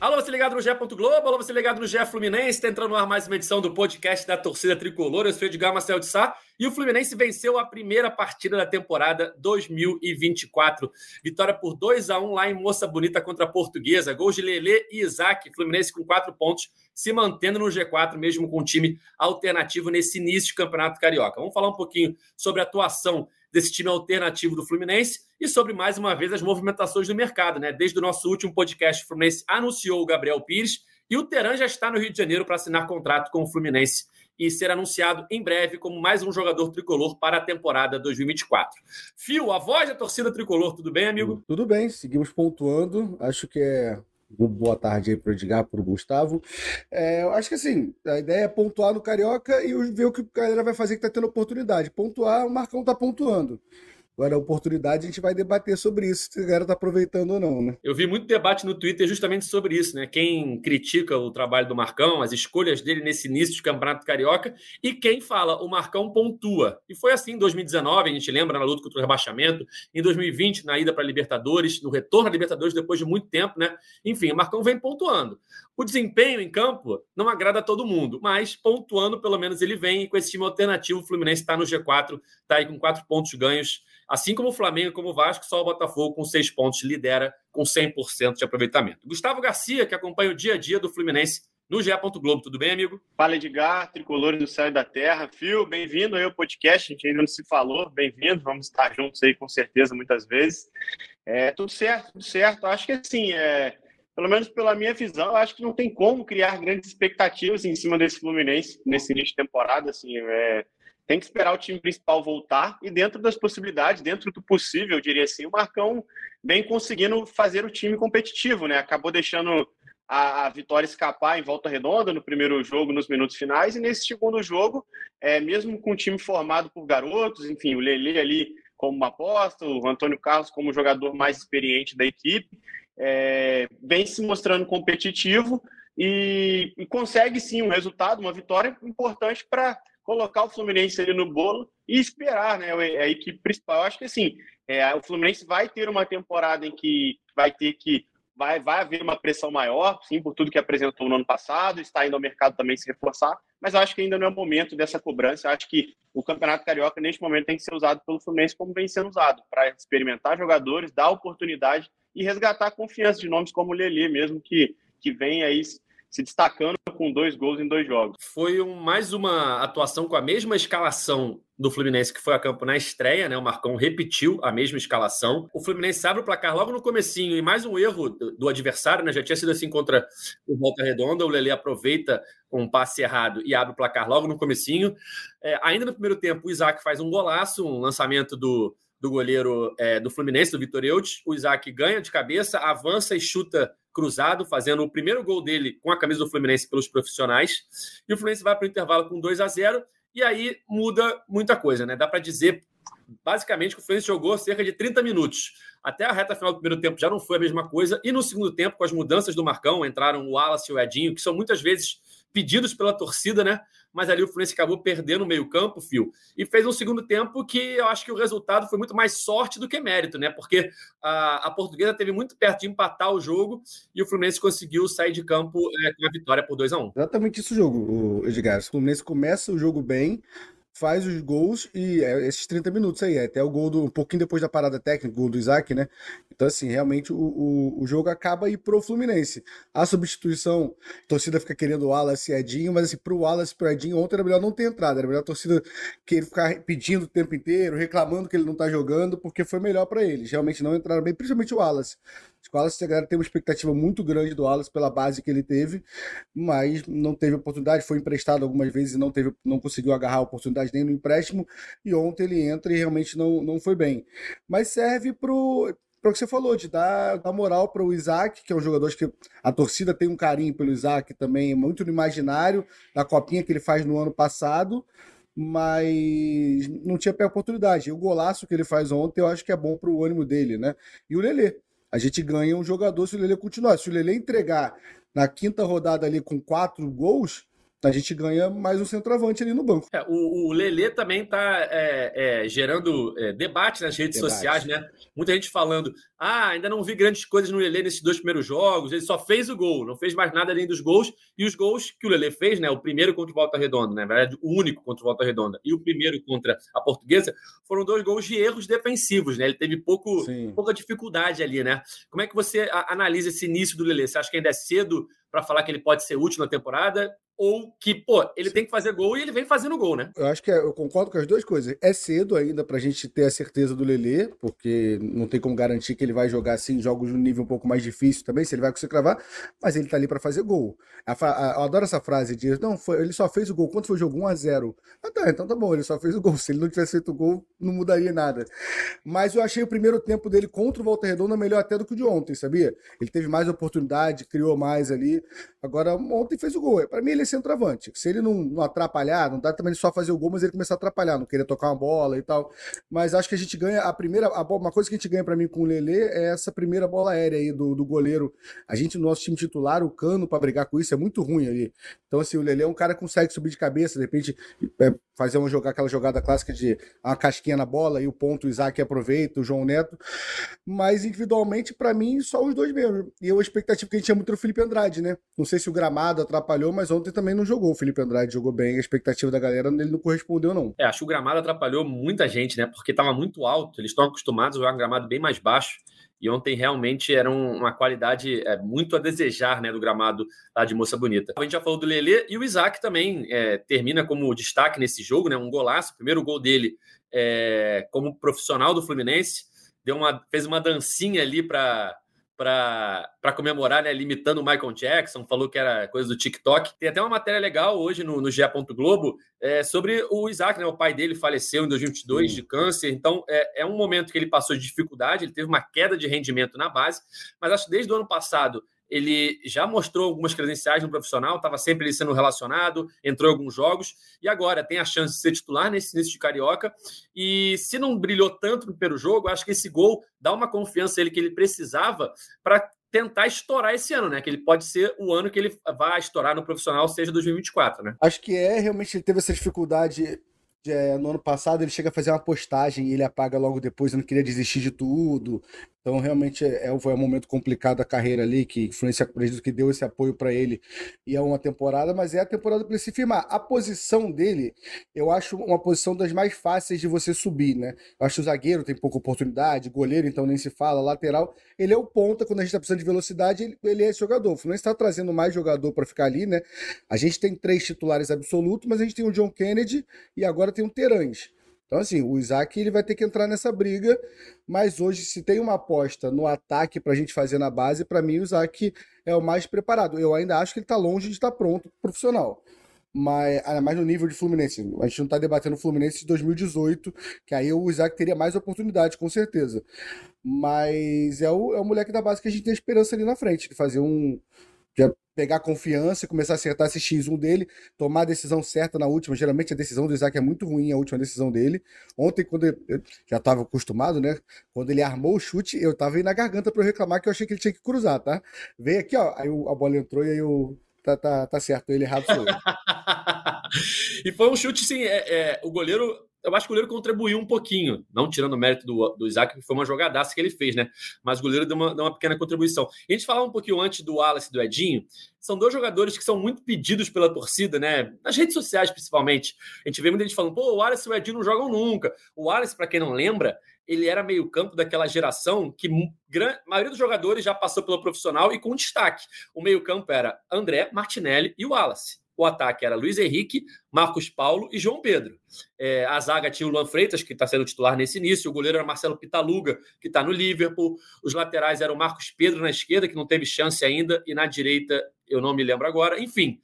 Alô, você ligado no GE. Globo, alô, você ligado no GE Fluminense, está entrando no ar mais uma edição do podcast da torcida tricolor. Eu sou Edgar Marcel de Sá e o Fluminense venceu a primeira partida da temporada 2024. Vitória por 2 a 1 lá em Moça Bonita contra a Portuguesa. Gols de Lele e Isaac. Fluminense com quatro pontos, se mantendo no G4, mesmo com um time alternativo nesse início de campeonato carioca. Vamos falar um pouquinho sobre a atuação desse time alternativo do Fluminense e sobre mais uma vez as movimentações do mercado, né? Desde o nosso último podcast, o Fluminense anunciou o Gabriel Pires e o Teran já está no Rio de Janeiro para assinar contrato com o Fluminense e ser anunciado em breve como mais um jogador tricolor para a temporada 2024. Fio, a voz da torcida tricolor, tudo bem, amigo? Tudo bem, seguimos pontuando. Acho que é boa tarde aí para Edgar, para o Gustavo. É, eu acho que assim, a ideia é pontuar no Carioca e ver o que a galera vai fazer que está tendo oportunidade. Pontuar, o Marcão está pontuando. Agora, a oportunidade, a gente vai debater sobre isso, se a galera está aproveitando ou não, né? Eu vi muito debate no Twitter justamente sobre isso, né? Quem critica o trabalho do Marcão, as escolhas dele nesse início de Campeonato Carioca, e quem fala, o Marcão pontua. E foi assim em 2019, a gente lembra, na luta contra o rebaixamento, em 2020, na ida para a Libertadores, no retorno à Libertadores depois de muito tempo, né? Enfim, o Marcão vem pontuando. O desempenho em campo não agrada a todo mundo, mas pontuando, pelo menos ele vem, e com esse time alternativo, o Fluminense está no G4, está aí com quatro pontos ganhos Assim como o Flamengo, como o Vasco, só o Botafogo com seis pontos lidera com 100% de aproveitamento. Gustavo Garcia, que acompanha o dia a dia do Fluminense no GE. Globo. Tudo bem, amigo? Fala, Edgar, tricolores do céu e da terra. Fio, bem-vindo aí ao podcast. A gente ainda não se falou. Bem-vindo. Vamos estar juntos aí com certeza muitas vezes. É, tudo certo, tudo certo. Acho que assim, é, pelo menos pela minha visão, acho que não tem como criar grandes expectativas em cima desse Fluminense nesse início de temporada. Assim, é, tem que esperar o time principal voltar e dentro das possibilidades, dentro do possível, eu diria assim, o Marcão vem conseguindo fazer o time competitivo, né? Acabou deixando a, a, vitória escapar em volta redonda no primeiro jogo, nos minutos finais, e nesse segundo jogo, é, mesmo com o time formado por garotos, enfim, o Lele ali como uma aposta, o Antônio Carlos como jogador mais experiente da equipe, é, vem se mostrando competitivo e, e consegue sim um resultado, uma vitória importante para colocar o Fluminense ali no bolo e esperar, né? A equipe principal. Eu acho que assim, é, o Fluminense vai ter uma temporada em que vai ter que vai, vai haver uma pressão maior, sim, por tudo que apresentou no ano passado, está indo ao mercado também se reforçar, mas acho que ainda não é o momento dessa cobrança. Acho que o Campeonato Carioca, neste momento, tem que ser usado pelo Fluminense como vem sendo usado, para experimentar jogadores, dar oportunidade e resgatar a confiança de nomes como o Lelê mesmo, que, que vem aí se destacando com dois gols em dois jogos. Foi um, mais uma atuação com a mesma escalação do Fluminense que foi a campo na estreia, né? O Marcão repetiu a mesma escalação. O Fluminense abre o placar logo no comecinho e mais um erro do, adversário, né? Já tinha sido assim contra o Volta Redonda. O Lele aproveita um passe errado e abre o placar logo no comecinho. É, ainda no primeiro tempo, o Isaac faz um golaço, um lançamento do, do goleiro é, do Fluminense, do Vitor Eudes. O Isaac ganha de cabeça, avança e chuta cruzado, fazendo o primeiro gol dele com a camisa do Fluminense pelos profissionais. E o Fluminense vai para o intervalo com 2 a 0 e aí muda muita coisa, né? Dá para dizer basicamente que o Fluminense jogou cerca de 30 minutos. Até a reta final do primeiro tempo já não foi a mesma coisa. E no segundo tempo, com as mudanças do Marcão, entraram o Wallace e o Edinho, que são muitas vezes pedidos pela torcida, né? Mas ali o Fluminense acabou perdendo o meio-campo, fio, e fez um segundo tempo que eu acho que o resultado foi muito mais sorte do que mérito, né? Porque a, a portuguesa teve muito perto de empatar o jogo e o Fluminense conseguiu sair de campo é, com a vitória por 2 a 1 um. Exatamente isso jogo, Edgar. O Fluminense começa o jogo bem, faz os gols e é esses 30 minutos aí, é até o gol do um pouquinho depois da parada técnica, gol do Isaac, né? Então, assim, realmente o, o, o jogo acaba aí pro Fluminense. A substituição, a torcida fica querendo o Wallace e Edinho, mas assim, pro Wallace e pro Edinho, ontem era melhor não ter entrado, era melhor a torcida que ele ficar pedindo o tempo inteiro, reclamando que ele não tá jogando, porque foi melhor para eles. Realmente não entraram bem, principalmente o Wallace. O Wallace, a galera tem uma expectativa muito grande do Wallace pela base que ele teve, mas não teve oportunidade, foi emprestado algumas vezes e não, teve, não conseguiu agarrar a oportunidade nem no empréstimo, e ontem ele entra e realmente não, não foi bem. Mas serve pro para o que você falou, de dar, dar moral para o Isaac, que é um jogador que a torcida tem um carinho pelo Isaac também, muito no imaginário da copinha que ele faz no ano passado, mas não tinha oportunidade. E o golaço que ele faz ontem, eu acho que é bom para o ânimo dele, né? E o Lelê. A gente ganha um jogador se o Lelê continuar. Se o Lelê entregar na quinta rodada ali com quatro gols, a gente ganha mais um centroavante ali no banco. É, o, o Lelê também está é, é, gerando é, debate nas redes debate. sociais, né? Muita gente falando: ah, ainda não vi grandes coisas no Lelê nesses dois primeiros jogos, ele só fez o gol, não fez mais nada além dos gols. E os gols que o Lelê fez, né? O primeiro contra o Volta Redonda, né? na verdade, o único contra o Volta Redonda, e o primeiro contra a Portuguesa, foram dois gols de erros defensivos, né? Ele teve pouco, pouca dificuldade ali, né? Como é que você analisa esse início do Lelê? Você acha que ainda é cedo para falar que ele pode ser útil na temporada? ou que, pô, ele tem que fazer gol e ele vem fazendo gol, né? Eu acho que é, eu concordo com as duas coisas. É cedo ainda pra gente ter a certeza do Lelê, porque não tem como garantir que ele vai jogar assim jogos de um nível um pouco mais difícil também, se ele vai conseguir cravar, mas ele tá ali para fazer gol. A, a, eu adoro essa frase de, não, foi, ele só fez o gol. Quanto foi o jogo? 1 a 0 Ah, tá, então tá bom, ele só fez o gol. Se ele não tivesse feito o gol, não mudaria nada. Mas eu achei o primeiro tempo dele contra o Volta Redonda melhor até do que o de ontem, sabia? Ele teve mais oportunidade, criou mais ali. Agora, ontem fez o gol. Para mim, ele é centroavante. Se ele não, não, atrapalhar, não dá também só fazer o gol, mas ele começar a atrapalhar, não querer tocar uma bola e tal. Mas acho que a gente ganha a primeira. A, uma coisa que a gente ganha para mim com o Lele é essa primeira bola aérea aí do, do goleiro. A gente, no nosso time titular, o cano para brigar com isso é muito ruim ali. Então, assim, o Lele é um cara que consegue subir de cabeça, de repente, é, fazer uma jogar aquela jogada clássica de uma casquinha na bola e o ponto o Isaac aproveita, o João Neto. Mas individualmente, para mim, só os dois mesmo. E a expectativa que a gente tinha muito o Felipe Andrade, né? Não sei se o gramado atrapalhou, mas ontem também não jogou. O Felipe Andrade jogou bem, a expectativa da galera ele não correspondeu, não. É, acho que o gramado atrapalhou muita gente, né? Porque estava muito alto, eles estão acostumados a jogar um gramado bem mais baixo. E ontem realmente era uma qualidade é, muito a desejar né, do gramado lá de Moça Bonita. A gente já falou do Lelê e o Isaac também é, termina como destaque nesse jogo, né? Um golaço, primeiro gol dele é, como profissional do Fluminense. Deu uma, fez uma dancinha ali para para comemorar, né, limitando o Michael Jackson, falou que era coisa do TikTok. Tem até uma matéria legal hoje no, no GE. Globo é, sobre o Isaac, né, o pai dele faleceu em 2022 de câncer, então é, é um momento que ele passou de dificuldade, ele teve uma queda de rendimento na base, mas acho que desde o ano passado ele já mostrou algumas credenciais no profissional, estava sempre sendo relacionado, entrou em alguns jogos e agora tem a chance de ser titular nesse início de Carioca. E se não brilhou tanto no primeiro jogo, acho que esse gol dá uma confiança ele que ele precisava para tentar estourar esse ano, né? Que ele pode ser o ano que ele vai estourar no profissional, seja 2024, né? Acho que é, realmente ele teve essa dificuldade é, no ano passado ele chega a fazer uma postagem e ele apaga logo depois, eu não queria desistir de tudo. Então, realmente, é, é, foi um momento complicado da carreira ali, que influência, acredito que deu esse apoio para ele. E é uma temporada, mas é a temporada para ele se firmar. A posição dele, eu acho uma posição das mais fáceis de você subir, né? Eu acho que o zagueiro tem pouca oportunidade, goleiro, então nem se fala, lateral. Ele é o ponta, quando a gente está precisando de velocidade, ele, ele é esse jogador. O Fluminense está trazendo mais jogador para ficar ali, né? A gente tem três titulares absolutos, mas a gente tem o John Kennedy e agora tem o Terãs. Então, assim, o Isaac ele vai ter que entrar nessa briga, mas hoje, se tem uma aposta no ataque para a gente fazer na base, para mim o Isaac é o mais preparado. Eu ainda acho que ele está longe de estar pronto profissional. Mas, ainda mais no nível de Fluminense. A gente não está debatendo o Fluminense de 2018, que aí o Isaac teria mais oportunidade, com certeza. Mas é o, é o moleque da base que a gente tem esperança ali na frente, de fazer um, já pegar confiança e começar a acertar esse X1 dele, tomar a decisão certa na última. Geralmente a decisão do Isaac é muito ruim, a última decisão dele. Ontem, quando eu já estava acostumado, né? Quando ele armou o chute, eu estava aí na garganta para eu reclamar que eu achei que ele tinha que cruzar, tá? Veio aqui, ó, aí a bola entrou e aí eu. Tá, tá, tá certo, ele errado eu. e foi um chute, sim. É, é, o goleiro eu acho que o goleiro contribuiu um pouquinho, não tirando o mérito do, do Isaac, que foi uma jogadaça que ele fez, né? Mas o goleiro deu uma, deu uma pequena contribuição. E a gente falava um pouquinho antes do Wallace e do Edinho, são dois jogadores que são muito pedidos pela torcida, né? Nas redes sociais, principalmente. A gente vê muita gente falando, pô, o Wallace e o Edinho não jogam nunca. O Wallace, para quem não lembra, ele era meio-campo daquela geração que a maioria dos jogadores já passou pelo profissional e com destaque. O meio-campo era André, Martinelli e Wallace. O ataque era Luiz Henrique, Marcos Paulo e João Pedro. É, a zaga tinha o Luan Freitas, que está sendo titular nesse início. O goleiro era Marcelo Pitaluga, que está no Liverpool. Os laterais eram Marcos Pedro na esquerda, que não teve chance ainda, e na direita, eu não me lembro agora. Enfim,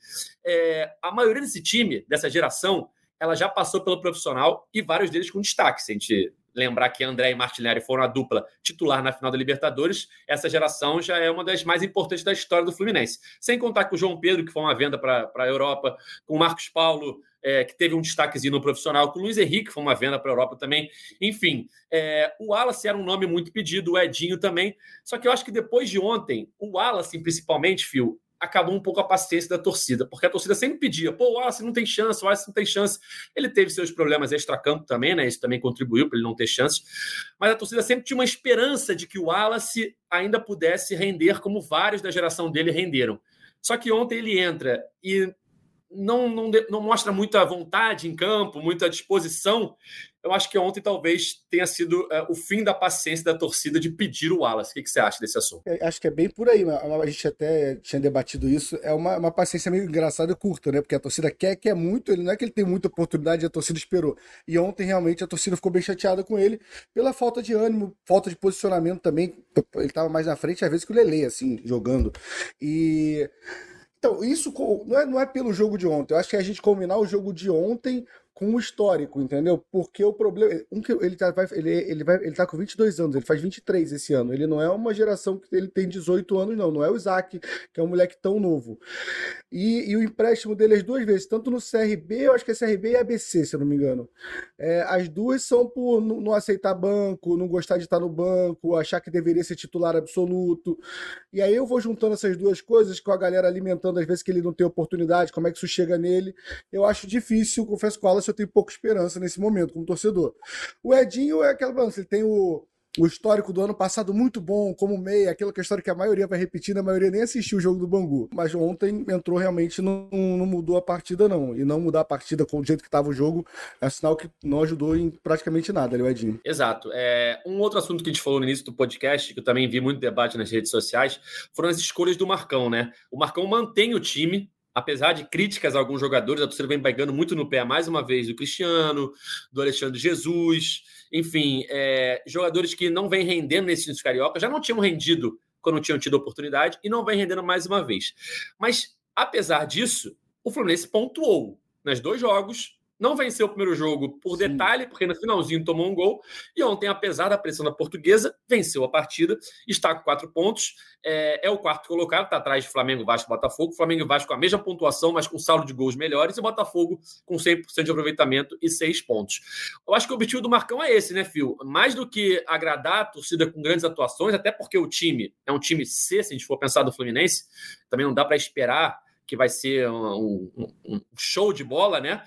é, a maioria desse time, dessa geração, ela já passou pelo profissional e vários deles com destaque. Se a gente lembrar que André e Martinelli foram a dupla titular na final da Libertadores, essa geração já é uma das mais importantes da história do Fluminense. Sem contar com o João Pedro, que foi uma venda para a Europa, com o Marcos Paulo, é, que teve um destaquezinho no profissional, com o Luiz Henrique, que foi uma venda para a Europa também. Enfim, é, o Wallace era um nome muito pedido, o Edinho também. Só que eu acho que depois de ontem, o Wallace, principalmente, Phil, acabou um pouco a paciência da torcida, porque a torcida sempre pedia, pô, o Wallace não tem chance, o Wallace não tem chance. Ele teve seus problemas extra-campo também, né? Isso também contribuiu para ele não ter chances. Mas a torcida sempre tinha uma esperança de que o Wallace ainda pudesse render como vários da geração dele renderam. Só que ontem ele entra e não, não, não mostra muita vontade em campo, muita disposição. Eu acho que ontem talvez tenha sido é, o fim da paciência da torcida de pedir o Wallace. O que, que você acha desse assunto? É, acho que é bem por aí. A gente até tinha debatido isso. É uma, uma paciência meio engraçada e curta, né? Porque a torcida quer, quer muito. Ele não é que ele tem muita oportunidade a torcida esperou. E ontem realmente a torcida ficou bem chateada com ele pela falta de ânimo, falta de posicionamento também. Ele estava mais na frente às vezes que o Lele, assim, jogando. E então, isso não é, não é pelo jogo de ontem. Eu acho que é a gente combinar o jogo de ontem com o histórico, entendeu? Porque o problema. Um ele, tá, vai, ele, ele, vai, ele tá com 22 anos, ele faz 23 esse ano. Ele não é uma geração que ele tem 18 anos, não. Não é o Isaac, que é um moleque tão novo. E, e o empréstimo dele as duas vezes, tanto no CRB, eu acho que é CRB e ABC, se eu não me engano. É, as duas são por não, não aceitar banco, não gostar de estar no banco, achar que deveria ser titular absoluto. E aí eu vou juntando essas duas coisas com a galera alimentando, às vezes, que ele não tem oportunidade, como é que isso chega nele. Eu acho difícil, confesso com ela eu tenho pouca esperança nesse momento como torcedor. O Edinho é aquela balança, ele tem o, o histórico do ano passado muito bom, como meia, aquela que a história que a maioria vai repetindo, a maioria nem assistiu o jogo do Bangu. Mas ontem entrou realmente, não, não mudou a partida, não. E não mudar a partida com o jeito que estava o jogo é sinal que não ajudou em praticamente nada, ali, o Edinho. Exato. É, um outro assunto que a gente falou no início do podcast, que eu também vi muito debate nas redes sociais, foram as escolhas do Marcão, né? O Marcão mantém o time, apesar de críticas a alguns jogadores, a torcida vem pegando muito no pé mais uma vez do Cristiano, do Alexandre Jesus, enfim, é, jogadores que não vêm rendendo nesse início carioca, já não tinham rendido quando tinham tido oportunidade e não vem rendendo mais uma vez. Mas, apesar disso, o Fluminense pontuou nos dois jogos, não venceu o primeiro jogo por Sim. detalhe, porque no finalzinho tomou um gol. E ontem, apesar da pressão da portuguesa, venceu a partida, está com quatro pontos. É, é o quarto colocado, está atrás de Flamengo, Vasco Botafogo. Flamengo e Vasco com a mesma pontuação, mas com saldo de gols melhores. E o Botafogo com 100% de aproveitamento e seis pontos. Eu acho que o objetivo do Marcão é esse, né, Fio? Mais do que agradar a torcida com grandes atuações, até porque o time é um time C, se a gente for pensar do Fluminense, também não dá para esperar que vai ser um, um, show de bola, né?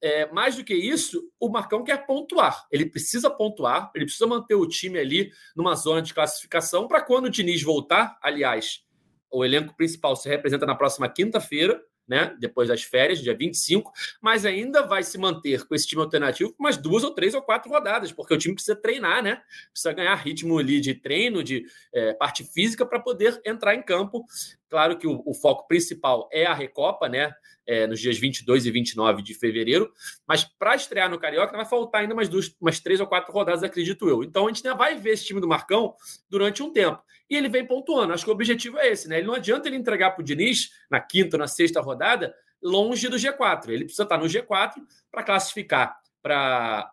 É, mais do que isso, o Marcão quer pontuar. Ele precisa pontuar, ele precisa manter o time ali numa zona de classificação para quando o Diniz voltar. Aliás, o elenco principal se representa na próxima quinta-feira né? Depois das férias, dia 25, mas ainda vai se manter com esse time alternativo umas duas ou três ou quatro rodadas, porque o time precisa treinar, né? Precisa ganhar ritmo ali de treino, de é, parte física para poder entrar em campo. Claro que o, o, foco principal é a Recopa, né? É, nos dias 22 e 29 de fevereiro, mas para estrear no Carioca vai faltar ainda umas, duas, umas três ou quatro rodadas, acredito eu. Então a gente ainda vai ver esse time do Marcão durante um tempo e ele vem pontuando. Acho que o objetivo é esse, né? Ele não adianta ele entregar para o Diniz na quinta ou na sexta rodada longe do G4. Ele precisa estar no G4 para classificar para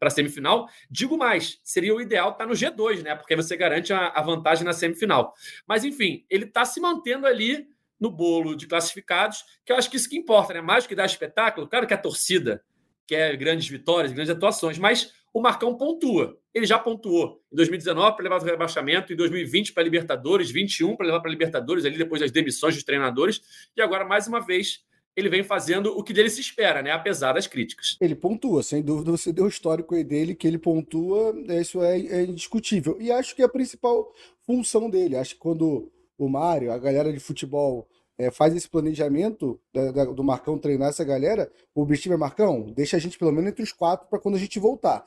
a semifinal. Digo mais, seria o ideal estar no G2, né? Porque você garante a, a vantagem na semifinal. Mas, enfim, ele está se mantendo ali no bolo de classificados, que eu acho que isso que importa, né? Mais do que dar espetáculo, claro que a torcida quer grandes vitórias, grandes atuações, mas o Marcão pontua. Ele já pontuou em 2019 para levar o rebaixamento, em 2020 para Libertadores, 21 para levar para Libertadores, ali depois das demissões dos treinadores, e agora, mais uma vez, ele vem fazendo o que dele se espera, né? Apesar das críticas. Ele pontua, sem dúvida, você deu o histórico aí dele, que ele pontua, isso é, é indiscutível. E acho que é a principal função dele. Acho que quando o Mário, a galera de futebol é, faz esse planejamento da, da, do Marcão treinar essa galera, o objetivo é Marcão, deixa a gente pelo menos entre os quatro para quando a gente voltar.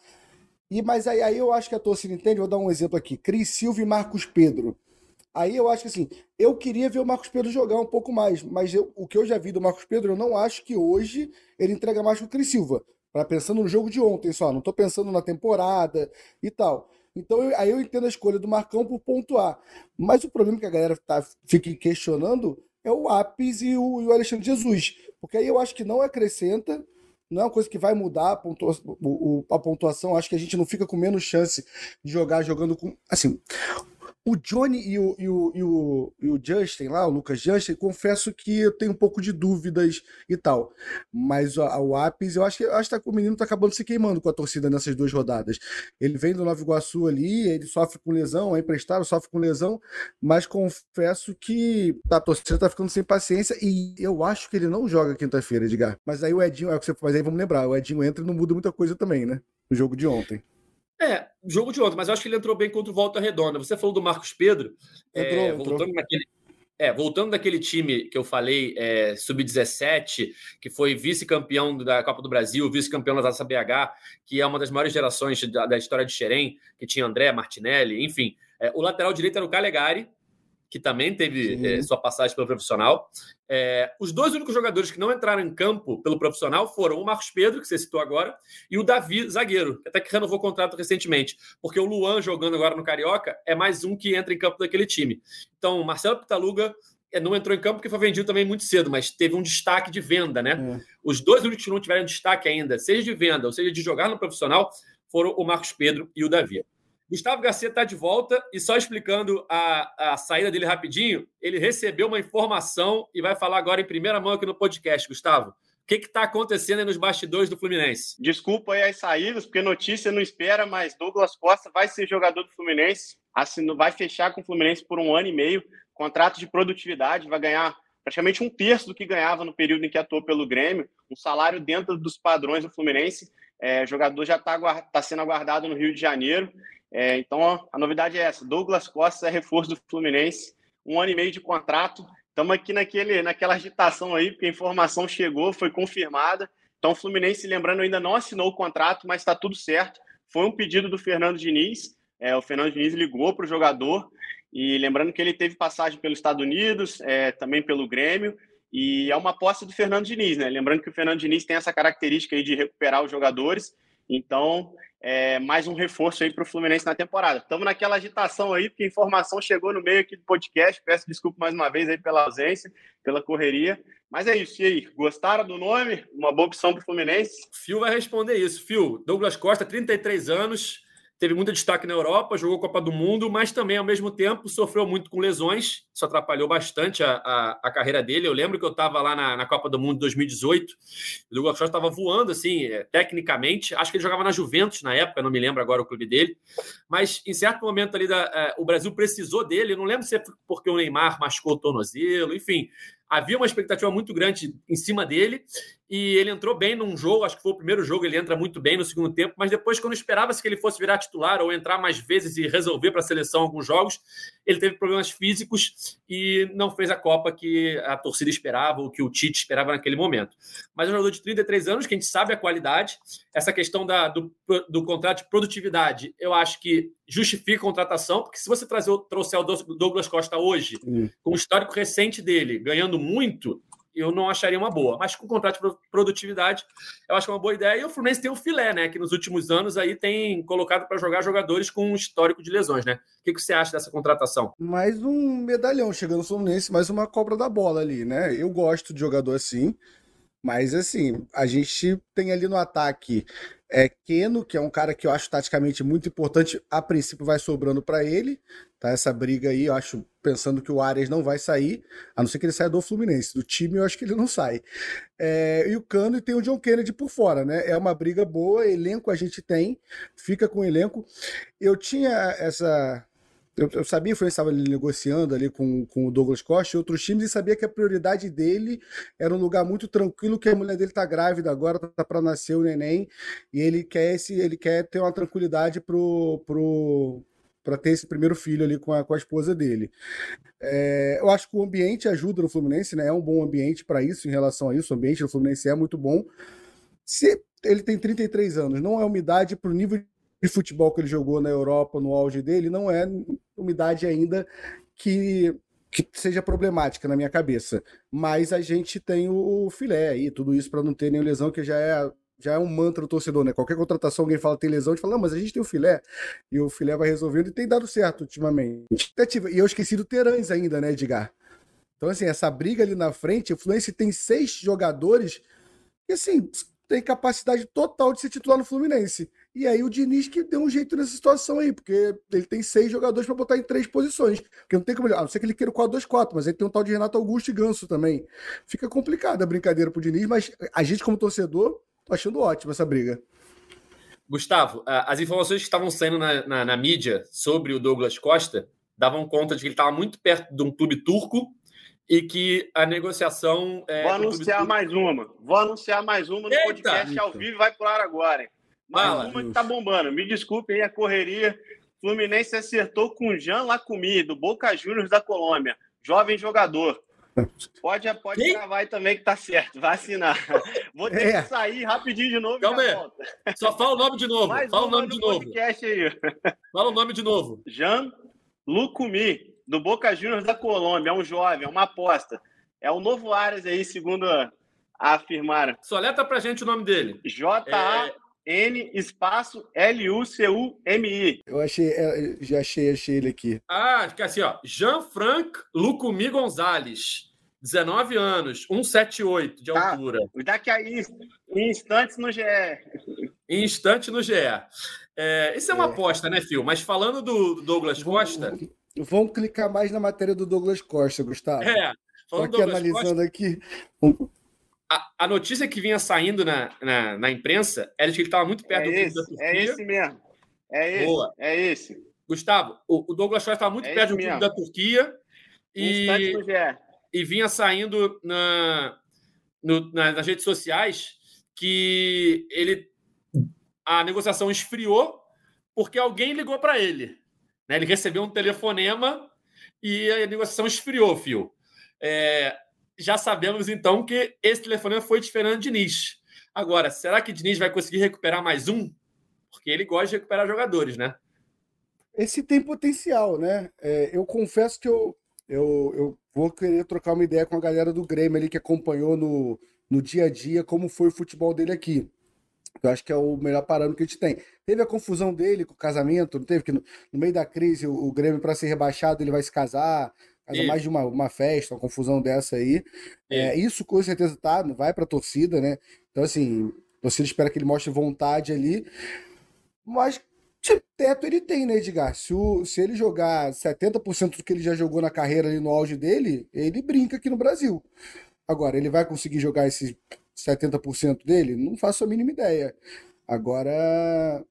E Mas aí, aí eu acho que a torcida entende, vou dar um exemplo aqui, Cris Silva e Marcos Pedro. Aí eu acho que assim, eu queria ver o Marcos Pedro jogar um pouco mais, mas eu, o que eu já vi do Marcos Pedro, eu não acho que hoje ele entrega mais que o Cris Silva. Pra, pensando no jogo de ontem só, não estou pensando na temporada e tal. Então eu, aí eu entendo a escolha do Marcão por pontuar. Mas o problema que a galera tá, fica questionando é o Apis e o, e o Alexandre Jesus. Porque aí eu acho que não acrescenta, não é uma coisa que vai mudar a, pontua, o, a pontuação. Acho que a gente não fica com menos chance de jogar jogando com. Assim, O Johnny e o, e, o, e, o, e o Justin lá, o Lucas Justin, confesso que eu tenho um pouco de dúvidas e tal. Mas o, Apis, eu acho que, acho que tá, o menino tá acabando se queimando com a torcida nessas duas rodadas. Ele vem do Nova Iguaçu ali, ele sofre com lesão, é emprestado, sofre com lesão, mas confesso que a torcida tá ficando sem paciência e eu acho que ele não joga quinta-feira, Edgar. Mas aí o Edinho, é o que você mas aí vamos lembrar, o Edinho entra e não muda muita coisa também, né? No jogo de ontem. É, jogo de ontem, mas eu acho que ele entrou bem contra o Volta Redonda. Você falou do Marcos Pedro. Entrou, é, entrou. Voltando naquele, é, voltando daquele time que eu falei, é, sub-17, que foi vice-campeão da Copa do Brasil, vice-campeão da Taça BH, que é uma das maiores gerações da, da história de Xerém, que tinha André, Martinelli, enfim. É, o lateral direito era o Calegari, que também teve é, sua passagem pelo profissional. É, os dois únicos jogadores que não entraram em campo pelo profissional foram o Marcos Pedro, que você citou agora, e o Davi, zagueiro, até que renovou o contrato recentemente, porque o Luan, jogando agora no Carioca, é mais um que entra em campo daquele time. Então, Marcelo Pitaluga é, não entrou em campo porque foi vendido também muito cedo, mas teve um destaque de venda, né? É. Os dois únicos que não tiveram destaque ainda, seja de venda ou seja de jogar no profissional, foram o Marcos Pedro e o Davi. Gustavo Garcia está de volta e só explicando a, a saída dele rapidinho, ele recebeu uma informação e vai falar agora em primeira mão aqui no podcast, Gustavo. O que está acontecendo aí nos bastidores do Fluminense? Desculpa aí as saídas, porque notícia não espera, mas Douglas Costa vai ser jogador do Fluminense, assinou, vai fechar com o Fluminense por um ano e meio, contrato de produtividade, vai ganhar praticamente um terço do que ganhava no período em que atuou pelo Grêmio, um salário dentro dos padrões do Fluminense. É, o jogador já está tá sendo aguardado no Rio de Janeiro é, então, a novidade é essa: Douglas Costa é reforço do Fluminense, um ano e meio de contrato. Estamos aqui naquele, naquela agitação aí, porque a informação chegou, foi confirmada. Então, o Fluminense, lembrando, ainda não assinou o contrato, mas está tudo certo. Foi um pedido do Fernando Diniz. É, o Fernando Diniz ligou para o jogador. E lembrando que ele teve passagem pelos Estados Unidos, é, também pelo Grêmio. E é uma aposta do Fernando Diniz, né? Lembrando que o Fernando Diniz tem essa característica aí de recuperar os jogadores. Então, é, mais um reforço aí para o Fluminense na temporada. Estamos naquela agitação aí, porque a informação chegou no meio aqui do podcast. Peço desculpa mais uma vez aí pela ausência, pela correria. Mas é isso. E aí, gostaram do nome? Uma boa opção para o Fluminense? Fio vai responder isso. Fio, Douglas Costa, 33 anos, teve muito destaque na Europa, jogou Copa do Mundo, mas também, ao mesmo tempo, sofreu muito com lesões. Isso atrapalhou bastante a, a, a carreira dele. Eu lembro que eu estava lá na, na, Copa do Mundo 2018. O Douglas Costa estava voando, assim, é, tecnicamente. Acho que ele jogava na Juventus na época, não me lembro agora o clube dele. Mas, em certo momento ali, da, é, o Brasil precisou dele. Eu não lembro se é porque o Neymar machucou o tornozelo, enfim havia uma expectativa muito grande em cima dele e ele entrou bem num jogo, acho que foi o primeiro jogo, ele entra muito bem no segundo tempo, mas depois, quando esperava-se que ele fosse virar titular ou entrar mais vezes e resolver para a seleção alguns jogos, ele teve problemas físicos e não fez a Copa que a torcida esperava, ou que o Tite esperava naquele momento. Mas é um jogador de 33 anos, que a gente sabe a qualidade, essa questão da, do, do contrato de produtividade, eu acho que justifica a contratação, porque se você trazer, trouxer o Douglas Costa hoje, hum. com o histórico recente dele, ganhando muito, eu não acharia uma boa. Mas com contrato de produtividade, eu acho que é uma boa ideia. E o Fluminense tem o filé, né? Que nos últimos anos aí tem colocado para jogar jogadores com um histórico de lesões, né? O que, que você acha dessa contratação? Mais um medalhão chegando no Fluminense, mais uma cobra da bola ali, né? Eu gosto de jogador assim. Mas assim, a gente tem ali no ataque é Keno, que é um cara que eu acho taticamente muito importante, a princípio vai sobrando para ele, tá? Essa briga aí, eu acho, pensando que o Arias não vai sair, a não ser que ele saia do Fluminense. Do time, eu acho que ele não sai. É, e o Cano e tem o John Kennedy por fora, né? É uma briga boa, elenco a gente tem, fica com o elenco. Eu tinha essa eu, eu sabia que o estava negociando ali com, com o Douglas Costa e outros times e sabia que a prioridade dele era um lugar muito tranquilo, que a mulher dele tá grávida agora, tá para nascer o neném, e ele quer esse, ele quer ter uma tranquilidade pro, pro, para ter esse primeiro filho ali com a, com a esposa dele. É, eu acho que o ambiente ajuda no Fluminense, né? É um bom ambiente para isso, em relação a isso. O ambiente do Fluminense é muito bom. Se ele tem 33 anos, não é umidade para o nível de futebol que ele jogou na Europa no auge dele não é umidade ainda que, que seja problemática na minha cabeça. Mas a gente tem o, filé aí, tudo isso para não ter nenhuma lesão, que já é já é um mantra do torcedor, né? Qualquer contratação, alguém fala tem lesão, a gente fala, não, mas a gente tem o filé, e o filé vai resolvendo, e tem dado certo ultimamente. E eu esqueci do Terãs ainda, né, Edgar? Então, assim, essa briga ali na frente, o Fluminense tem seis jogadores que, assim, tem capacidade total de ser titular no Fluminense. E aí o Diniz que deu um jeito nessa situação aí, porque ele tem seis jogadores para botar em três posições. Porque não tem como. A não ser que ele queira o 4-2-4, mas ele tem um tal de Renato Augusto e Ganso também. Fica complicada a brincadeira pro Diniz, mas a gente, como torcedor, tô achando ótimo essa briga. Gustavo, as informações que estavam saindo na, na, na mídia sobre o Douglas Costa davam conta de que ele estava muito perto de um clube turco e que a negociação. É, Vou anunciar mais uma. Vou anunciar mais uma no Eita. podcast ao vivo vai pro ar agora. Hein? Mais Fala, uma que tá bombando. Me desculpem a correria. Fluminense acertou com Jean Lacumi, do Boca Juniors da Colômbia. Jovem jogador. Pode, pode gravar aí também que tá certo. Vai assinar. Vou ter é. que sair rapidinho de novo. Calma aí. Só fala o nome de novo. Mais fala o nome de novo. Aí. Fala o nome de novo. Jean Lucumi, do Boca Juniors da Colômbia. É um jovem, é uma aposta. É o novo Ares aí, segundo afirmaram. Soleta pra gente o nome dele. J-A. N espaço L-U-C-U-M-I. Eu achei, é, já achei, achei ele aqui. Ah, fica assim, ó. Jean-Franc Lucumi Gonzalez. 19 anos, 178 de tá. altura. Daqui a em instantes no GE. Em instante no GE. É, isso é uma é. aposta, né, Phil? Mas falando do Douglas Costa. Vamos clicar mais na matéria do Douglas Costa, Gustavo. É. Estou aqui analisando Costa, aqui. A, a, notícia que vinha saindo na, na, na imprensa era de que ele estava muito perto é do esse, da Turquia. É esse mesmo. É esse. Boa. É esse. Gustavo, o, o Douglas Costa estava muito é perto do clube da Turquia. E, e vinha saindo na, no, na, nas redes sociais que ele a negociação esfriou porque alguém ligou para ele. Né? Ele recebeu um telefonema e a negociação esfriou, Fio. É, já sabemos então que esse telefonema foi de Fernando Diniz. Agora, será que Diniz vai conseguir recuperar mais um? Porque ele gosta de recuperar jogadores, né? Esse tem potencial, né? É, eu confesso que eu, eu, eu vou querer trocar uma ideia com a galera do Grêmio ali que acompanhou no, no dia a dia como foi o futebol dele aqui. Eu acho que é o melhor parâmetro que a gente tem. Teve a confusão dele com o casamento, não teve? Que no, no meio da crise, o, o Grêmio, para ser rebaixado, ele vai se casar, casa mais de uma, uma festa, uma confusão dessa aí. É, isso com certeza tá, vai para a torcida, né? Então, assim, a torcida espera que ele mostre vontade ali. Mas teto ele tem, né, Edgar? Se, o, se ele jogar 70% do que ele já jogou na carreira ali no auge dele, ele brinca aqui no Brasil. Agora, ele vai conseguir jogar esses 70% dele? Não faço a mínima ideia. Agora,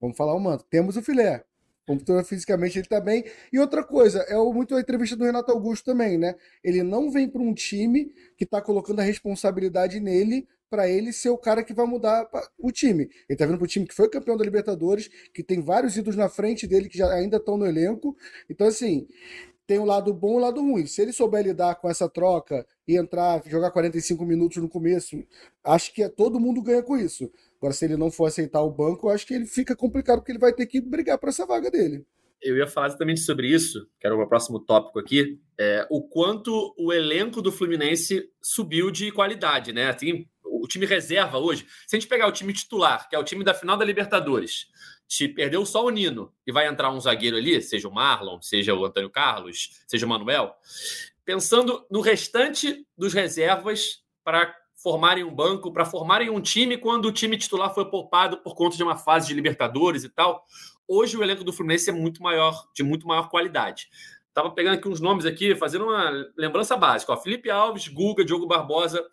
vamos falar o manto. Temos o filé. Computador fisicamente ele tá bem. E outra coisa, é muito a entrevista do Renato Augusto também, né? Ele não vem para um time que tá colocando a responsabilidade nele para ele ser o cara que vai mudar o time. Ele tá vindo pro time que foi campeão da Libertadores, que tem vários ídolos na frente dele que já ainda estão no elenco. Então, assim, tem o um lado bom e o um lado ruim. Se ele souber lidar com essa troca e entrar, jogar 45 minutos no começo, acho que é, todo mundo ganha com isso. Agora, se ele não for aceitar o banco, acho que ele fica complicado, porque ele vai ter que brigar por essa vaga dele. Eu ia falar exatamente sobre isso, que era o meu próximo tópico aqui, é, o quanto o elenco do Fluminense subiu de qualidade, né? Assim, o time reserva hoje, se a gente pegar o time titular, que é o time da final da Libertadores, te perdeu só o Nino e vai entrar um zagueiro ali, seja o Marlon, seja o Antônio Carlos, seja o Manuel, pensando no restante dos reservas para formarem um banco, para formarem um time quando o time titular foi poupado por conta de uma fase de Libertadores e tal. Hoje o elenco do Fluminense é muito maior, de muito maior qualidade. Tava pegando aqui uns nomes aqui, fazendo uma lembrança básica. Ó, Felipe Alves, Guga, Diogo Barbosa,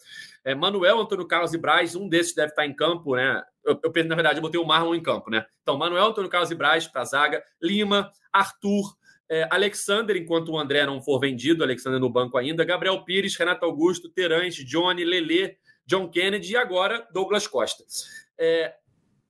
é, Manuel, Antônio Carlos e Braz, um desses deve estar em campo, né? Eu, eu, na verdade, eu botei o Marlon em campo, né? Então, Manuel, Antônio Carlos e Braz para zaga, Lima, Arthur, é, Alexander, enquanto o André não for vendido, Alexander no banco ainda, Gabriel Pires, Renato Augusto, Terães, Johnny, Lelê, John Kennedy e agora Douglas Costa. É,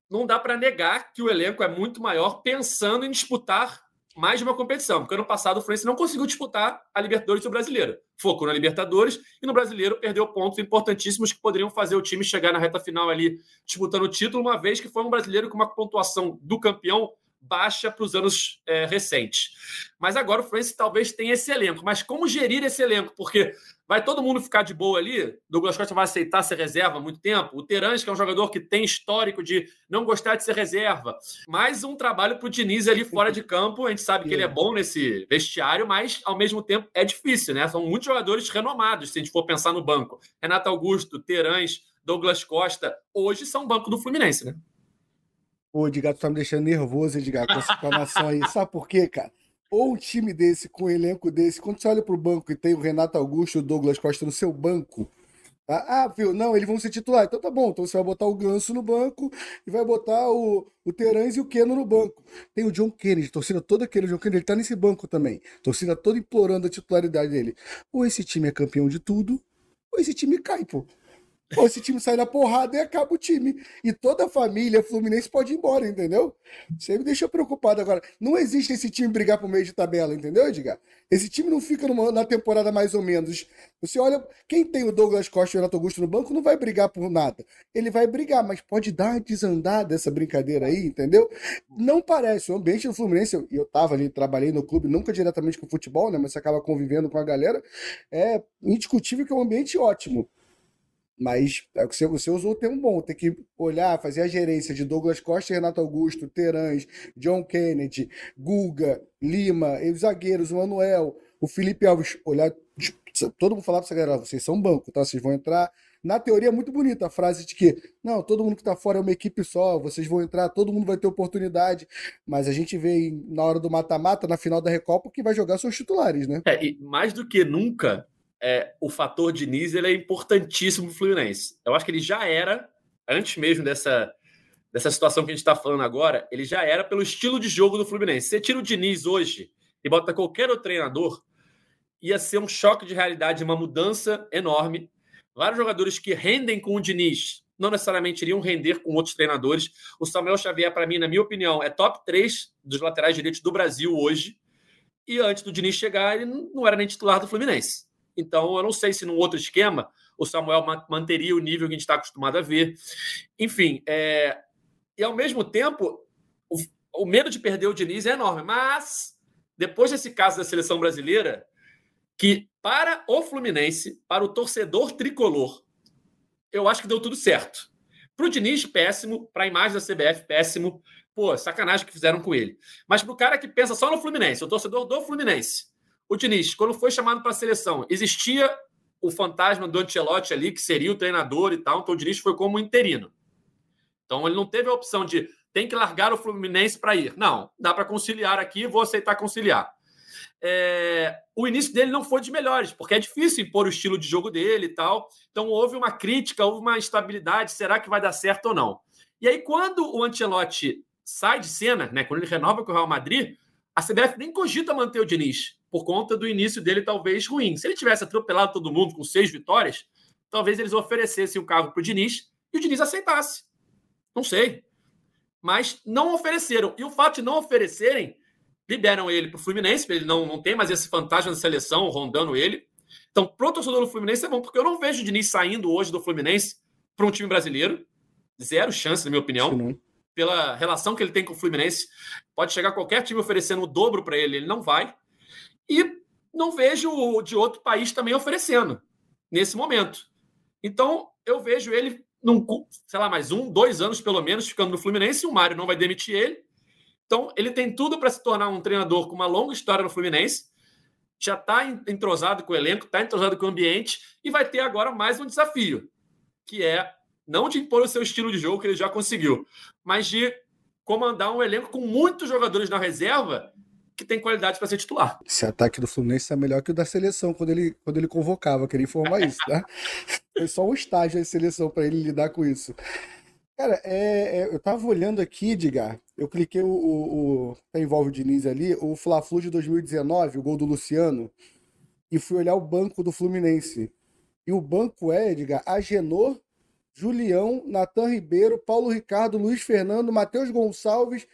não dá para negar que o elenco é muito maior pensando em disputar mais uma competição, porque ano passado o Fluminense não conseguiu disputar a Libertadores e o Brasileiro. Focou na Libertadores e no Brasileiro perdeu pontos importantíssimos que poderiam fazer o time chegar na reta final ali disputando o título, uma vez que foi um brasileiro com uma pontuação do campeão baixa para os anos é, recentes. Mas agora o Fluminense talvez tenha esse elenco. Mas como gerir esse elenco? Porque vai todo mundo ficar de boa ali? Douglas Costa vai aceitar ser reserva há muito tempo? O Terãs, que é um jogador que tem histórico de não gostar de ser reserva. Mais um trabalho para o Diniz ali fora de campo. A gente sabe que ele é bom nesse vestiário, mas ao mesmo tempo é difícil, né? São muitos jogadores renomados, se a gente for pensar no banco. Renato Augusto, Terãs, Douglas Costa, hoje são banco do Fluminense, né? Ô, Edgar, tu tá me deixando nervoso, Edgar, com essa exclamação aí. Sabe por quê, cara? Ou um time desse, com um elenco desse, quando você olha pro banco e tem o Renato Augusto e o Douglas Costa no seu banco, tá? ah, viu, não, eles vão ser titular. Então tá bom, então você vai botar o Ganso no banco e vai botar o, o Terãs e o Keno no banco. Tem o John Kennedy, torcida toda aquele John Kennedy, ele tá nesse banco também. Torcida toda implorando a titularidade dele. Ou esse time é campeão de tudo, ou esse time cai, pô. Ou esse time sai na porrada e acaba o time. E toda a família Fluminense pode ir embora, entendeu? Você me deixa preocupado agora. Não existe esse time brigar pro meio de tabela, entendeu, Edgar? Esse time não fica numa, na temporada mais ou menos. Você olha, quem tem o Douglas Costa e o Renato Augusto no banco não vai brigar por nada. Ele vai brigar, mas pode dar uma desandada essa brincadeira aí, entendeu? Não parece. O ambiente do Fluminense, eu, eu tava ali, trabalhei no clube, nunca diretamente com futebol, né? Mas você acaba convivendo com a galera. É indiscutível que é um ambiente ótimo. Mas é você, você usou o termo bom, tem que olhar, fazer a gerência de Douglas Costa e Renato Augusto, Terãs, John Kennedy, Guga, Lima, os zagueiros, o Manuel, o Felipe Alves, olhar, todo mundo falar pra essa galera, vocês são banco, tá? Vocês vão entrar. Na teoria é muito bonita a frase de que, não, todo mundo que tá fora é uma equipe só, vocês vão entrar, todo mundo vai ter oportunidade, mas a gente vê na hora do mata-mata, na final da Recopa, que vai jogar seus titulares, né? É, e mais do que nunca, é, o fator Diniz ele é importantíssimo para o Fluminense. Eu acho que ele já era, antes mesmo dessa, dessa situação que a gente está falando agora, ele já era pelo estilo de jogo do Fluminense. Você tira o Diniz hoje e bota qualquer outro treinador, ia ser um choque de realidade, uma mudança enorme. Vários jogadores que rendem com o Diniz não necessariamente iriam render com outros treinadores. O Samuel Xavier, para mim, na minha opinião, é top 3 dos laterais direitos do Brasil hoje. E antes do Diniz chegar, ele não era nem titular do Fluminense. Então, eu não sei se num outro esquema o Samuel manteria o nível que a gente está acostumado a ver. Enfim, é... e ao mesmo tempo, o, o medo de perder o Diniz é enorme. Mas, depois desse caso da seleção brasileira, que para o Fluminense, para o torcedor tricolor, eu acho que deu tudo certo. Para o Diniz, péssimo. Para a imagem da CBF, péssimo. Pô, sacanagem que fizeram com ele. Mas para o cara que pensa só no Fluminense, o torcedor do Fluminense, o Diniz, quando foi chamado para a seleção, existia o fantasma do Ancelotti ali, que seria o treinador e tal, então o Diniz foi como interino. Então ele não teve a opção de tem que largar o Fluminense para ir. Não, dá para conciliar aqui, vou aceitar conciliar. É, o início dele não foi de melhores, porque é difícil impor o estilo de jogo dele e tal. Então houve uma crítica, houve uma instabilidade, será que vai dar certo ou não? E aí, quando o Ancelotti sai de cena, né, quando ele renova com o Real Madrid, a CBF nem cogita manter o Diniz por conta do início dele talvez ruim. Se ele tivesse atropelado todo mundo com seis vitórias, talvez eles oferecessem o cargo para o Diniz e o Diniz aceitasse. Não sei. Mas não ofereceram. E o fato de não oferecerem, liberam ele para o Fluminense, ele não, não tem mais esse fantasma da seleção rondando ele. Então, pro torcedor do Fluminense é bom, porque eu não vejo o Diniz saindo hoje do Fluminense para um time brasileiro. Zero chance, na minha opinião. Pela relação que ele tem com o Fluminense. Pode chegar qualquer time oferecendo o dobro para ele, ele não vai. E não vejo de outro país também oferecendo nesse momento. Então, eu vejo ele, num, sei lá, mais um, dois anos pelo menos, ficando no Fluminense. O Mário não vai demitir ele. Então, ele tem tudo para se tornar um treinador com uma longa história no Fluminense. Já está entrosado com o elenco, está entrosado com o ambiente e vai ter agora mais um desafio, que é não de impor o seu estilo de jogo, que ele já conseguiu, mas de comandar um elenco com muitos jogadores na reserva que tem qualidade para ser titular. Esse ataque do Fluminense é melhor que o da seleção quando ele, quando ele convocava, queria informar isso, tá? Foi só um estágio de seleção para ele lidar com isso. Cara, é, é, eu tava olhando aqui, Edgar, eu cliquei o, o, o tá, envolve o Diniz ali, o Fla-Flu de 2019, o gol do Luciano, e fui olhar o banco do Fluminense. E o banco é, Edgar, Agenor, Julião, Natan Ribeiro, Paulo Ricardo, Luiz Fernando, Matheus Gonçalves,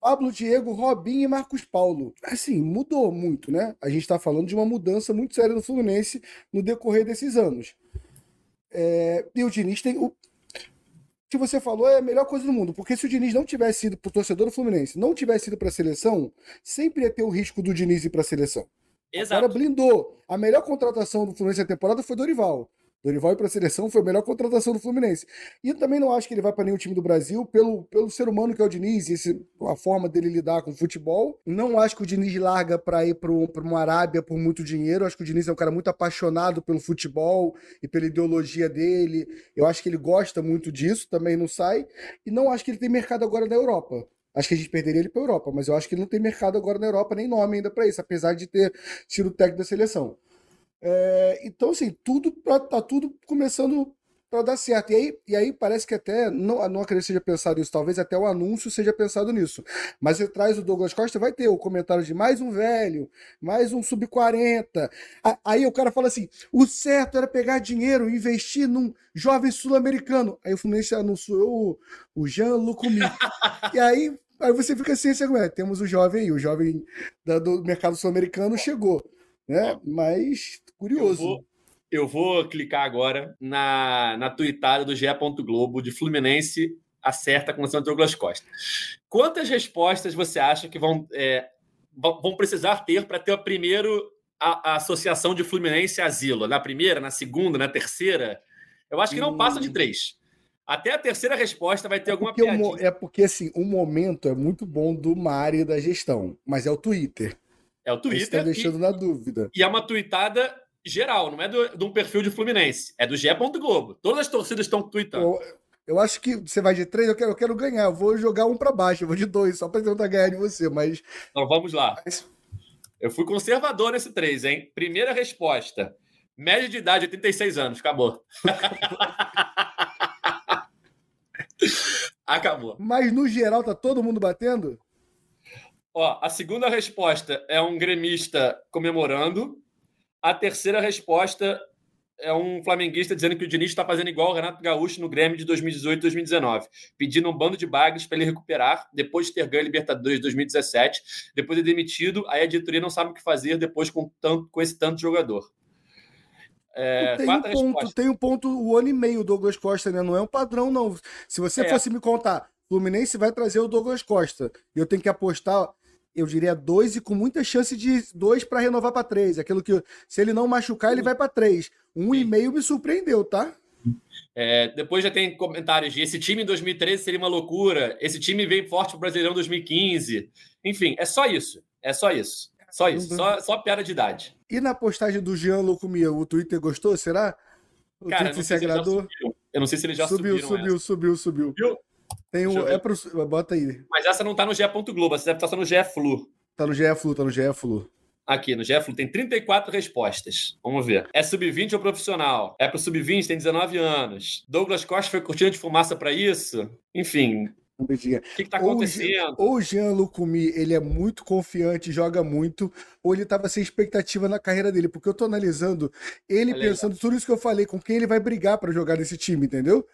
Pablo Diego, Robinho e Marcos Paulo. Assim, mudou muito, né? A gente está falando de uma mudança muito séria no Fluminense no decorrer desses anos. É, e o Diniz tem. O que você falou é a melhor coisa do mundo, porque se o Diniz não tivesse ido para o torcedor do Fluminense, não tivesse ido para a seleção, sempre ia ter o risco do Diniz ir para a seleção. Exato. O cara blindou. A melhor contratação do Fluminense na temporada foi Dorival. Dorival ir para a seleção foi a melhor contratação do Fluminense. E também não acho que ele vai para nenhum time do Brasil pelo, pelo ser humano que é o Diniz, e esse, a forma dele lidar com o futebol. Não acho que o Diniz larga para ir para uma Arábia por muito dinheiro. Acho que o Diniz é um cara muito apaixonado pelo futebol e pela ideologia dele. Eu acho que ele gosta muito disso, também não sai. E não acho que ele tem mercado agora na Europa. Acho que a gente perderia ele para a Europa, mas eu acho que ele não tem mercado agora na Europa, nem nome ainda para isso, apesar de ter sido técnico da seleção. É, então, assim, tudo pra, tá tudo começando para dar certo. E aí, e aí parece que até, não, não acredito que seja pensado isso, talvez até o anúncio seja pensado nisso. Mas você traz o Douglas Costa, vai ter o comentário de mais um velho, mais um sub-40. Aí o cara fala assim: o certo era pegar dinheiro e investir num jovem sul-americano. Aí o Fluminense anunciou o, o Jean-Luc E aí. Aí você fica assim, assim, é, temos o jovem aí, o jovem da, do mercado sul-americano chegou, né? Mas curioso. Eu vou, eu vou clicar agora na, na tweetada do GE. Globo de Fluminense acerta com o Santo Douglas Costa. Quantas respostas você acha que vão, é, vão precisar ter para ter o primeiro a, a, associação de Fluminense Asilo? Na primeira, na segunda, na terceira? Eu acho que não passa de hum. três. Até a terceira resposta vai ter é alguma piadinha. é porque, assim, o momento é muito bom do Mário da gestão, mas é o Twitter. É o Twitter. Você tá deixando e, na dúvida. E é uma tweetada geral, não é do, de um perfil de Fluminense, é do GE. Globo. Todas as torcidas estão tweetando. Eu, eu, acho que você vai de três, eu quero, eu quero ganhar. Eu vou jogar um para baixo, eu vou de dois, só para tentar ganhar de você, mas. Então vamos lá. Eu fui conservador nesse três, hein? Primeira resposta. Média de idade, 86 anos. Acabou. Acabou. Mas no geral tá todo mundo batendo? Ó, a segunda resposta é um gremista comemorando. A terceira resposta é um flamenguista dizendo que o Diniz está fazendo igual o Renato Gaúcho no Grêmio de 2018 2019, pedindo um bando de bagres para ele recuperar depois de ter ganho a Libertadores de 2017. Depois de demitido, aí a diretoria não sabe o que fazer depois com, tanto, com esse tanto jogador. É, tem, um ponto, tem um ponto, o ano e meio, o Douglas Costa, né? Não é um padrão, não. Se você é. fosse me contar, Fluminense vai trazer o Douglas Costa, e eu tenho que apostar eu diria dois e com muita chance de dois para renovar para três. Aquilo que se ele não machucar, ele vai para três. Um Sim. e meio me surpreendeu, tá? É, depois já tem comentários de esse time em 2013 seria uma loucura, esse time veio forte para o Brasileirão 2015. Enfim, é só isso. É só isso. Só isso. Só, só piada de idade. E na postagem do Jean Loucomia, o Twitter gostou? Será? O Cara, Twitter se agradou? Eu não sei se ele já subiu. Subiu, subiu, subiu, subiu. Tem um. É pro, bota aí. Mas essa não tá no GE. Globo, essa deve estar só no GE Flu. Tá no GE Flu, tá no GE Flu. Aqui, no GE Flu, tem 34 respostas. Vamos ver. É sub-20 ou profissional? É pro sub-20, tem 19 anos. Douglas Costa foi cortina de fumaça para isso? Enfim, o que, está acontecendo? Ou o Jean Lucumi, ele é muito confiante, joga muito, ou ele estava sem expectativa na carreira dele, porque eu estou analisando ele é pensando tudo isso que eu falei, com quem ele vai brigar para jogar nesse time, entendeu?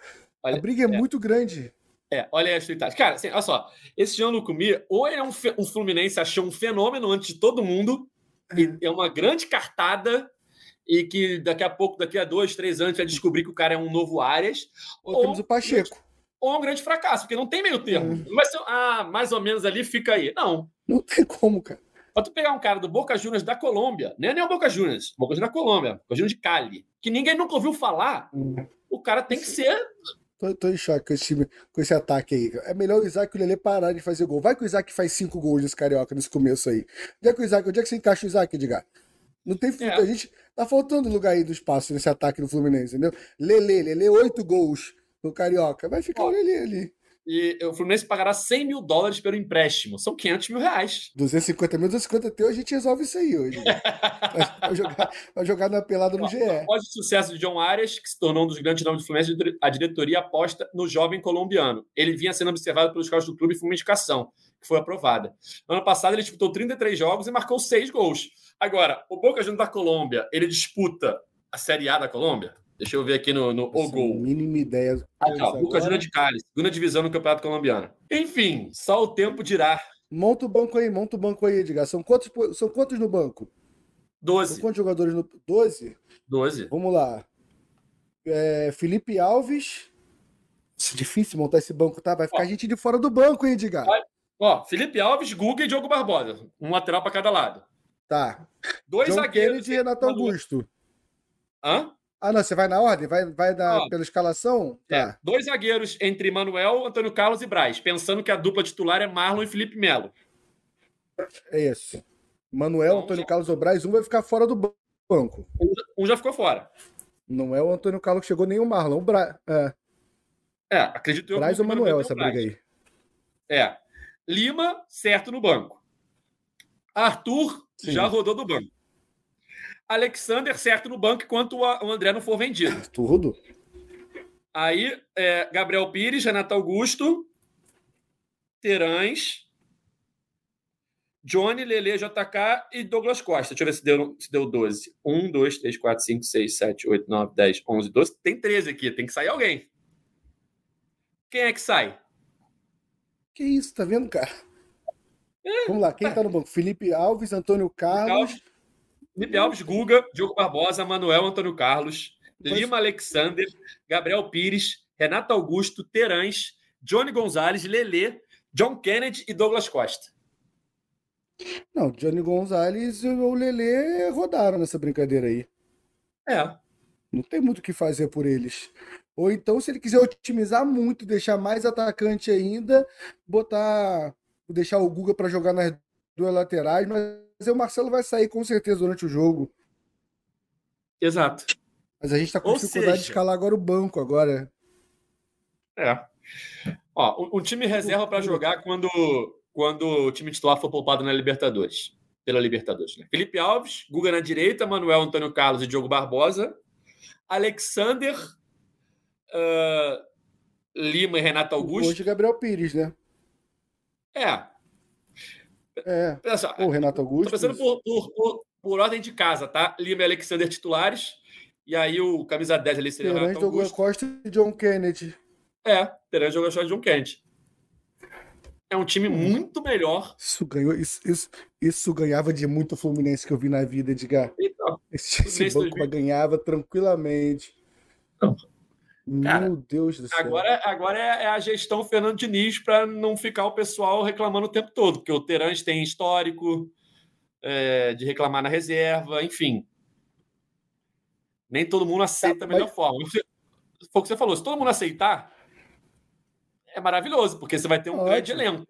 Olha, a briga é, é, muito grande. É, olha aí as tuitagens. Cara, assim, olha só. Esse Jean Lucumi, ou ele é um, um Fluminense achou um fenômeno antes de todo mundo, é. é uma grande cartada e que daqui a pouco, daqui a dois, três anos, vai descobrir que o cara é um novo Arias. Ou, ou temos o Pacheco. Ou um grande fracasso, porque não tem meio termo. É. Ser, ah, mais ou menos ali, fica aí. Não. Não tem como, cara. Pra tu pegar um cara do Boca Juniors da Colômbia, nem é nem o Boca Juniors, Boca Juniors da Colômbia, Boca Juniors de Cali, que ninguém nunca ouviu falar, hum. o cara tem que ser Tô, tô em choque com esse, com esse ataque aí. É melhor o Isaac e o Lelê parar de fazer gol. Vai que o Isaac faz cinco gols nesse carioca nesse começo aí. Onde é que o Isaac, onde é que você encaixa o Isaac, Edgar? Não tem é. A gente tá faltando lugar aí do espaço nesse ataque do Fluminense, entendeu? Lelê, Lelê, oito gols no Carioca. Vai ficar Ó, o Lelê ali. E o Fluminense pagará 100 mil dólares pelo empréstimo. São 500 mil reais. 250 mil, 250 teu, a gente resolve isso aí hoje. vai, jogar, vai jogar na pelada no GE. Após o sucesso de John Arias, que se tornou um dos grandes nomes do Fluminense, a diretoria aposta no jovem colombiano. Ele vinha sendo observado pelos caras do clube e foi uma indicação, que foi aprovada. No ano passado, ele disputou 33 jogos e marcou 6 gols. Agora, o Boca Juniors da Colômbia, ele disputa a Série A da Colômbia? Deixa eu ver aqui no, no O Gol. Mínima ideia. Ah, tá. Lucas Júnior de Cali, segunda divisão no Campeonato Colombiano. Enfim, só o tempo dirá. Monta o banco aí, monta o banco aí, Edgar. São quantos, são quantos no banco? Doze. São quantos jogadores no. Doze? Doze. Vamos lá. É, Felipe Alves. É difícil montar esse banco, tá? Vai ficar ó, gente de fora do banco, hein, Edgar? Ó, Felipe Alves, Guga e Diogo Barbosa. Um lateral para cada lado. Tá. Dois John zagueiros. Kennedy e Renato Augusto. Hã? Ah, não, você vai na ordem? Vai, vai da, Ó, pela escalação? É, Tá. dois zagueiros entre Manuel, Antônio Carlos e Braz, pensando que a dupla titular é Marlon e Felipe Melo. É isso. Manuel, Então, Antônio só- Carlos ou Braz, um vai ficar fora do ban- banco. Um já ficou fora. Não é o Antônio Carlos que chegou, nem o Marlon. O Bra... É, É, acredito eu. Braz ou Manuel, essa Braz. briga aí. É. Lima, certo no banco. Arthur Sim. já rodou do banco. Alexander, certo no banco, enquanto o André não for vendido. Tudo. Aí, é, Gabriel Pires, Renato Augusto, Terãs, Johnny, Lele, JK e Douglas Costa. Deixa eu ver se deu, se deu 12. 1, 2, 3, 4, 5, 6, 7, 8, 9, 10, 11, 12. Tem 13 aqui, tem que sair alguém. Quem é que sai? Que isso, tá vendo, cara? Vamos lá, quem tá no banco? Felipe Alves, Antônio Carlos. Felipe Alves, Guga, Diogo Barbosa, Manuel Antônio Carlos, Lima Alexander, Gabriel Pires, Renato Augusto, Terãs, Johnny Gonzalez, Lele, John Kennedy e Douglas Costa. Não, Johnny Gonzalez e o Lelê rodaram nessa brincadeira aí. É. Não tem muito o que fazer por eles. Ou então, se ele quiser otimizar muito, deixar mais atacante ainda, botar. deixar o Guga para jogar nas duas laterais, mas o Marcelo vai sair com certeza durante o jogo. Exato. Mas a gente tá com Ou dificuldade de seja- escalar agora o banco agora. É. Ó, um, time reserva para jogar quando, quando o time titular for poupado na Libertadores. Pela Libertadores, né? Felipe Alves, Guga na direita, Manuel Antônio Carlos e Diogo Barbosa, Alexander, ah, Lima e Renato Augusto. Hoje, Gabriel Pires, né? É. É. Só, Ou Renato Tô Augusto. pensando por, por, por, por ordem de casa, tá? Lima e Alexander titulares. E aí o camisa 10 ali seria o Renato Augusto. Costa e John Kennedy. É, terá jogador só de John Kent. É um time muito melhor. Isso ganhou. Isso, isso, isso ganhava de muito Fluminense que eu vi na vida, Edgar. Então, Esse, esse banco 2000. ganhava tranquilamente. Não. Cara, Meu Deus do céu. agora, agora é, é a gestão Fernando Diniz para não ficar o pessoal reclamando o tempo todo, porque o Terãs tem histórico é, de reclamar na reserva, enfim. Nem todo mundo aceita Tá, a melhor forma. Foi o que você falou, se todo mundo aceitar, é maravilhoso, porque você vai ter um Ótimo. grande elenco.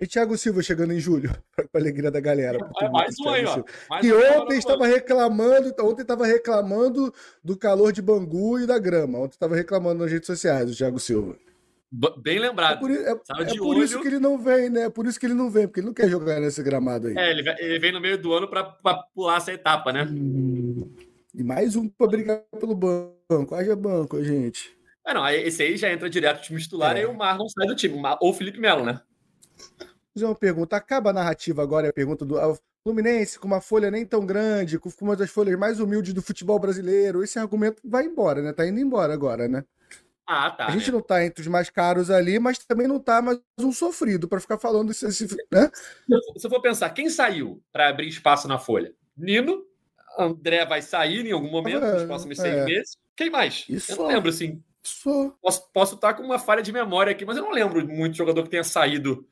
E Thiago Silva chegando em julho, para a alegria da galera. É mais um aí, ó. Mais Que ontem estava reclamando, ontem estava reclamando do calor de Bangu e da grama. Ontem estava reclamando nas redes sociais, o Thiago Silva. Bem É lembrado. por, é- Tava é de por isso que ele não vem, né? É por isso que ele não vem, porque ele não quer jogar nesse gramado aí. É, ele, ele vem no meio do ano para pular essa etapa, né? Hum. E mais um para brigar pelo banco. Haja banco, gente. Ah, não, esse aí já entra direto no time titular É. e o Marlon sai do time. Ou o Felipe Melo, né? Fazer uma pergunta. Acaba a narrativa agora, é a pergunta do Fluminense, com uma folha nem tão grande, com uma das folhas mais humildes do futebol brasileiro. Esse argumento vai embora, né? Tá indo embora agora, né? Ah, tá. a gente né? não tá entre os mais caros ali, mas também não tá mais um sofrido para ficar falando isso, esse, né? Se eu for pensar, quem saiu para abrir espaço na folha? Nino, André vai sair em algum momento, É, nos próximos seis é. meses. Quem mais? Isso. Eu não lembro, assim. Só. Posso, posso estar com uma falha de memória aqui, mas eu não lembro de muito jogador que tenha saído.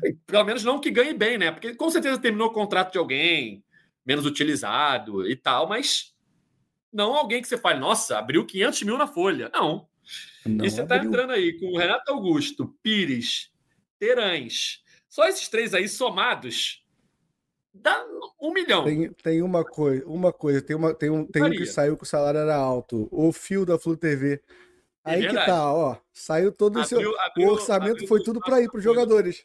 Pelo menos não que ganhe bem, né? Porque com certeza terminou o contrato de alguém, menos utilizado e tal, mas não alguém que você fale, nossa, abriu 500 mil na folha. Não. Não e você tá abriu. entrando aí com o Renato Augusto, Pires, Terãs. Só esses três aí somados dá um milhão. Tem, tem uma coisa, uma coisa, tem, uma, tem, um, tem um que saiu que o salário era alto. O fio da Flu TV. É Aí que tá, ó. Saiu todo o seu. Abriu- O abriu- orçamento abriu foi tudo para ir para os jogadores.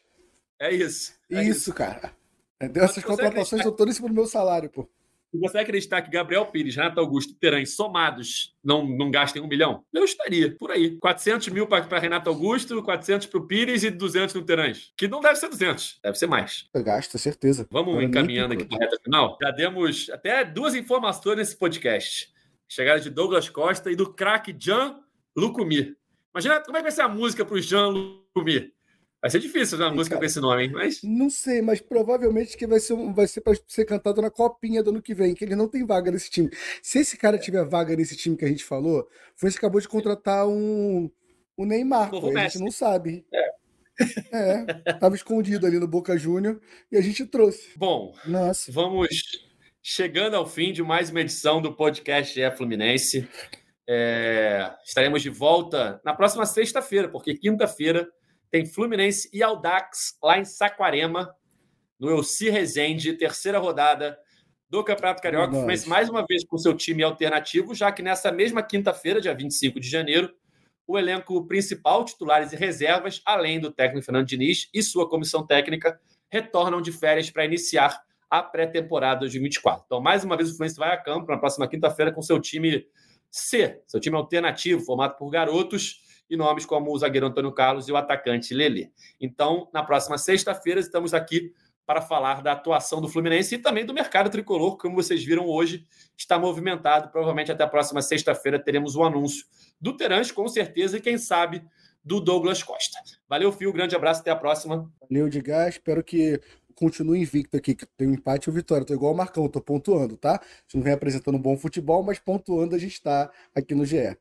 É isso. é Isso, cara. Entendeu? Essas Você contratações são todas em cima do meu salário, pô. Se você acreditar que Gabriel Pires, Renato Augusto e Terãs somados não, não gastem um milhão, eu estaria por aí. 400 mil para Renato Augusto, 400 para o Pires e 200 no Terãs. Que não deve ser 200, deve ser mais. Gasta, certeza. Vamos nem encaminhando aqui para a reta final. Já demos até duas informações nesse podcast. Chegada de Douglas Costa e do craque Jean Lucumir. Imagina como é que vai ser a música para o Jean Lucumir. Vai ser difícil fazer uma Sim, música cara. com esse nome, hein? Mas Não sei, mas provavelmente que vai ser, vai ser para ser cantado na copinha do ano que vem, que ele não tem vaga nesse time. Se esse cara tiver vaga nesse time que a gente falou, foi que acabou de contratar um o Neymar, pô, a gente não sabe. É, tava escondido ali no Boca Júnior e a gente trouxe. bom, Nossa, vamos chegando ao fim de mais uma edição do podcast GE Fluminense. É, estaremos de volta na próxima sexta-feira, porque quinta-feira tem Fluminense e Aldax lá em Saquarema, no Elci Resende, terceira rodada do Campeonato Carioca. Fluminense mais uma vez com seu time alternativo, já que nessa mesma quinta-feira, dia 25 de janeiro, o elenco principal, titulares e reservas, além do técnico Fernando Diniz e sua comissão técnica, retornam de férias para iniciar a pré-temporada de 2024. Então, mais uma vez, o Fluminense vai a campo na próxima quinta-feira com seu time C, seu time alternativo, formado por garotos e nomes como o zagueiro Antônio Carlos e o atacante Lele. Então, na próxima sexta-feira, estamos aqui para falar da atuação do Fluminense e também do mercado tricolor, como vocês viram hoje, está movimentado. Provavelmente até a próxima sexta-feira teremos o um anúncio do Terãs, com certeza, e quem sabe do Douglas Costa. Valeu, Fio, grande abraço, até a próxima. Valeu, Edgar, espero que continue invicto aqui, que tem um empate ou vitória. Tô igual o Marcão, tô pontuando, tá? A gente não vem apresentando bom futebol, mas pontuando a gente está aqui no GE.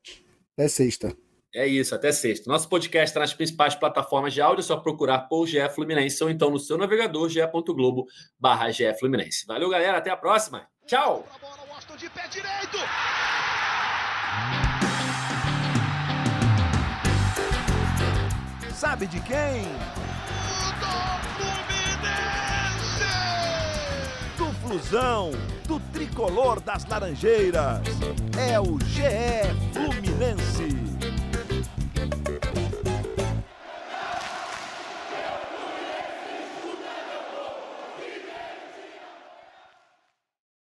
Até sexta. É isso, até sexta. Nosso podcast está nas principais plataformas de áudio, é só procurar por GE Fluminense ou então no seu navegador ge.globo barra Fluminense. Valeu, galera, até a próxima. Tchau! Sabe de quem? Flusão, do tricolor das Laranjeiras. É o GE